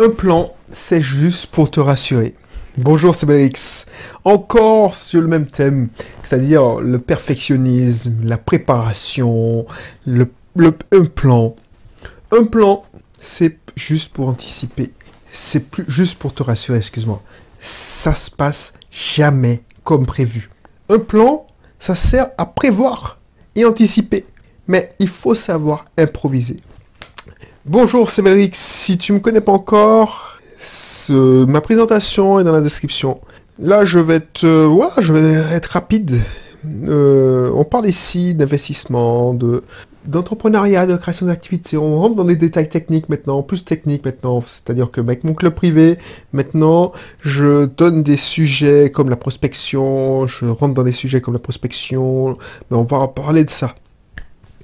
Un plan, c'est juste pour te rassurer. Bonjour, c'est Bélix. Encore sur le même thème, c'est-à-dire le perfectionnisme, la préparation, le, un plan. Un plan, c'est juste pour anticiper. C'est plus juste pour te rassurer, excuse-moi. Ça se passe jamais comme prévu. Un plan, ça sert à prévoir et anticiper. Mais il faut savoir improviser. Bonjour, c'est Mérix. Si tu me connais pas encore, ma présentation est dans la description. Là, je vais être, voilà, je vais être rapide. Euh, on parle ici d'investissement, de d'entrepreneuriat, de création d'activités. On rentre dans des détails techniques maintenant, plus techniques maintenant. C'est-à-dire que avec mon club privé, maintenant, je donne des sujets comme la prospection. Je rentre dans des sujets comme la prospection. Mais on va parler de ça.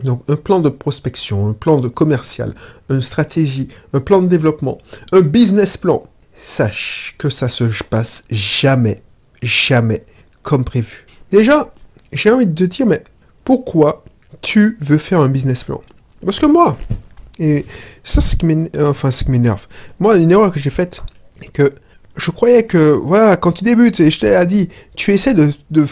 Donc un plan de prospection, un plan de commercial, une stratégie, un plan de développement, un business plan. Sache que ça se passe jamais, jamais comme prévu. Déjà, j'ai envie de te dire, mais pourquoi tu veux faire un business plan? Parce que moi, et ça c'est ce qui m'énerve, enfin. Moi, une erreur que j'ai faite, que je croyais que, voilà, quand tu débutes, et je t'ai dit, tu essaies de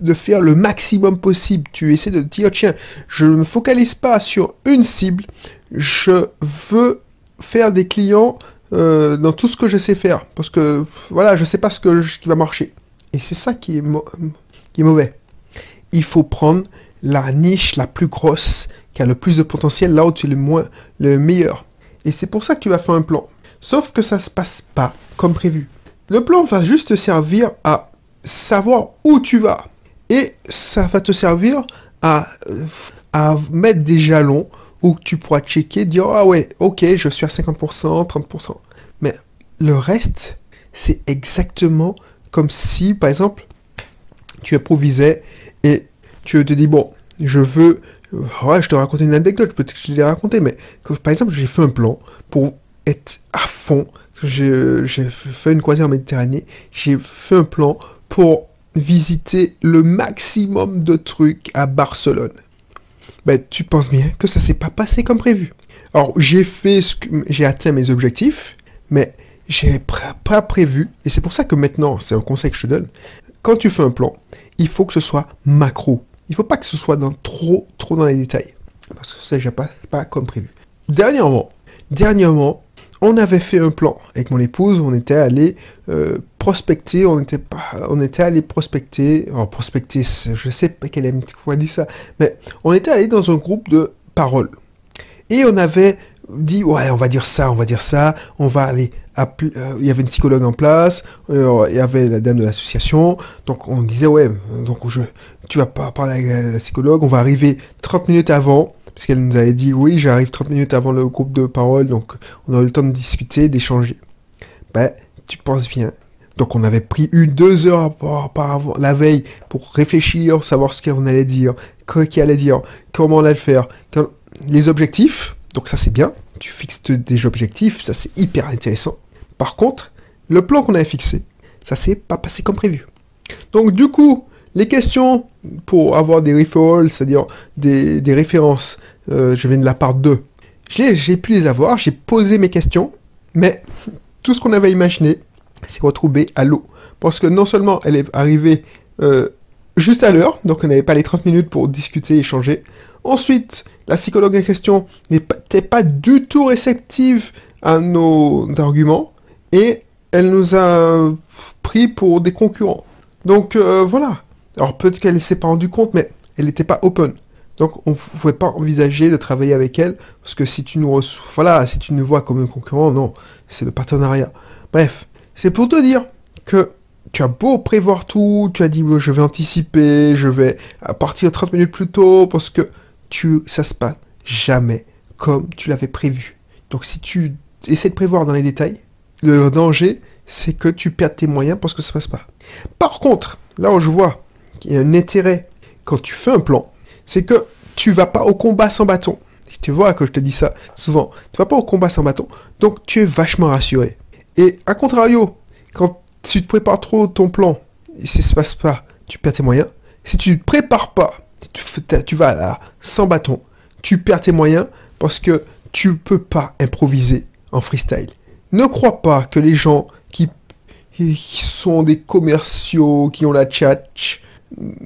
de faire le maximum possible. Tu essaies de dire, tiens, je ne me focalise pas sur une cible, je veux faire des clients euh, dans tout ce que je sais faire. Parce que, voilà, je ne sais pas ce, que qui va marcher. Et c'est ça qui est, qui est mauvais. Il faut prendre la niche la plus grosse, qui a le plus de potentiel, là où tu es le, moins, le meilleur. Et c'est pour ça que tu vas faire un plan. Sauf que ça ne se passe pas comme prévu. Le plan va juste servir à savoir où tu vas. Et ça va te servir à, mettre des jalons où tu pourras checker, dire ah ouais, ok, je suis à 50%, 30%. Mais le reste, c'est exactement comme si, par exemple, tu improvisais et tu te dis bon, je veux, je te raconte une anecdote, peut-être que je l'ai raconté, mais par exemple, j'ai fait un plan pour être à fond. J'ai fait une croisière en Méditerranée, j'ai fait un plan pour visiter le maximum de trucs à Barcelone. Ben, tu penses bien que ça s'est pas passé comme prévu. Alors, j'ai fait ce que, j'ai atteint mes objectifs, mais j'ai pas prévu, et c'est pour ça que maintenant, c'est un conseil que je te donne, quand tu fais un plan, il faut que ce soit macro. Il faut pas que ce soit dans trop, trop dans les détails. Parce que ça, j'ai pas, pas comme prévu. Dernièrement, dernièrement, on avait fait un plan avec mon épouse, on était allé euh, prospecter, on était, on était allé prospecter, oh, prospecter, je sais pas quelle est quoi dit ça, mais on était allé dans un groupe de paroles. Et on avait dit, ouais, on va dire ça, on va dire ça, on va aller appeler, euh, il y avait une psychologue en place, euh, il y avait la dame de l'association, donc on disait, ouais, donc je, tu vas pas parler avec la psychologue, on va arriver 30 minutes avant, parce qu'elle nous avait dit oui, j'arrive 30 minutes avant le groupe de parole, donc on a eu le temps de discuter, d'échanger. Ben, tu penses bien. Donc on avait pris une, deux heures par, la veille pour réfléchir, savoir ce qu'on allait dire, quoi qu'il allait dire, comment on allait le faire, les objectifs. Donc ça c'est bien, tu fixes des objectifs, ça c'est hyper intéressant. Par contre, le plan qu'on avait fixé, ça s'est pas passé comme prévu. Donc du coup, les questions pour avoir des referrals, c'est-à-dire des, références, euh, je viens de la part 2. J'ai pu les avoir, j'ai posé mes questions, mais tout ce qu'on avait imaginé s'est retrouvé à l'eau. Parce que non seulement elle est arrivée euh, juste à l'heure, donc on n'avait pas les 30 minutes pour discuter, échanger. Ensuite, la psychologue en question n'était pas du tout réceptive à nos arguments et elle nous a pris pour des concurrents. Donc euh, voilà, alors peut-être qu'elle ne s'est pas rendue compte, mais elle n'était pas open. Donc on ne pouvait pas envisager de travailler avec elle, parce que si tu nous voilà, si tu nous vois comme un concurrent, non, c'est le partenariat. Bref, c'est pour te dire que tu as beau prévoir tout, tu as dit je vais anticiper, je vais partir 30 minutes plus tôt, parce que tu, ça se passe jamais comme tu l'avais prévu. Donc si tu essaies de prévoir dans les détails, le danger, c'est que tu perds tes moyens parce que ça ne passe pas. Par contre, là où je vois il y a un intérêt quand tu fais un plan, c'est que tu vas pas au combat sans bâton. Tu vois que je te dis ça souvent. Tu vas pas au combat sans bâton, donc tu es vachement rassuré. Et à contrario, quand tu te prépares trop ton plan, et si ça se passe pas, tu perds tes moyens. Si tu ne prépares pas, tu, vas là sans bâton, tu perds tes moyens parce que tu peux pas improviser en freestyle. Ne crois pas que les gens qui, qui sont des commerciaux, qui ont la tchatch,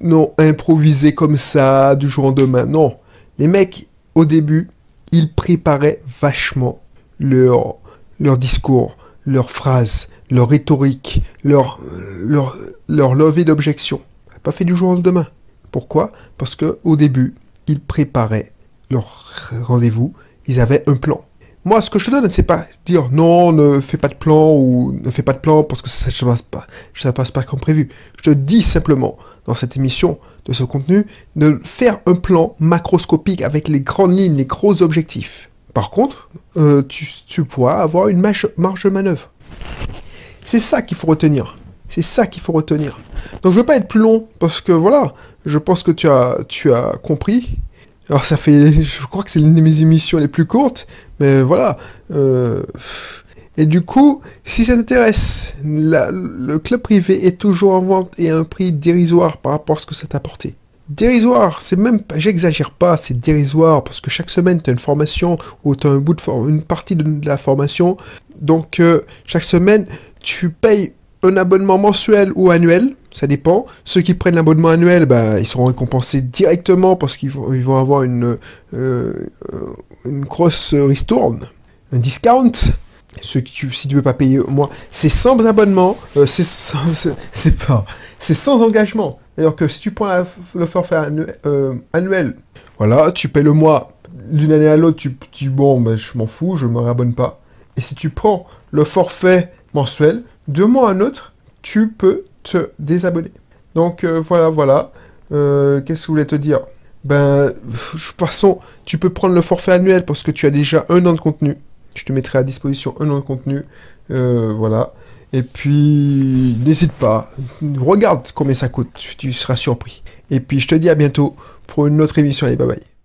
n'ont improvisé comme ça du jour au lendemain. Non. Les mecs, au début, ils préparaient vachement leur, leur discours, leurs phrases, leur rhétorique, leur, leur, leur levée d'objection. Pas fait du jour au lendemain. Pourquoi? Parce que au début, ils préparaient leur rendez-vous, ils avaient un plan. Moi, ce que je te donne, c'est pas dire non, ne fais pas de plan ou ne fais pas de plan parce que ça ne passe pas, passe pas comme prévu. Je te dis simplement dans cette émission de ce contenu de faire un plan macroscopique avec les grandes lignes, les gros objectifs. Par contre, euh, tu, pourras avoir une marge, de manœuvre. C'est ça qu'il faut retenir. C'est ça qu'il faut retenir. Donc je veux pas être plus long parce que voilà, je pense que tu as, tu as compris. Alors ça fait, je crois que c'est l'une de mes émissions les plus courtes, mais voilà. Euh, et du coup, si ça t'intéresse, le club privé est toujours en vente et à un prix dérisoire par rapport à ce que ça t'a apporté. Dérisoire, c'est même, j'exagère pas, c'est dérisoire parce que chaque semaine tu as une formation ou tu as un bout de une partie de, la formation. Donc euh, chaque semaine tu payes un abonnement mensuel ou annuel, ça dépend. Ceux qui prennent l'abonnement annuel, bah, ils seront récompensés directement parce qu'ils vont, avoir une, euh, une grosse ristourne, un discount. Ceux qui, si tu veux pas payer, moi, c'est sans abonnement, euh, pas, c'est sans engagement. Alors que si tu prends le forfait euh, annuel, voilà, tu payes le mois d'une année à l'autre, tu, dis bon, ben, je m'en fous, je me réabonne pas. Et si tu prends le forfait mensuel, de mois à un autre, tu peux te désabonner. Donc euh, voilà, voilà. Euh, qu'est-ce que je voulais te dire? Ben, de toute façon, tu peux prendre le forfait annuel parce que tu as déjà un an de contenu. Je te mettrai à disposition un an de contenu. Voilà. Et puis, n'hésite pas. Regarde combien ça coûte. Tu seras surpris. Et puis, je te dis à bientôt pour une autre émission. Allez, bye bye.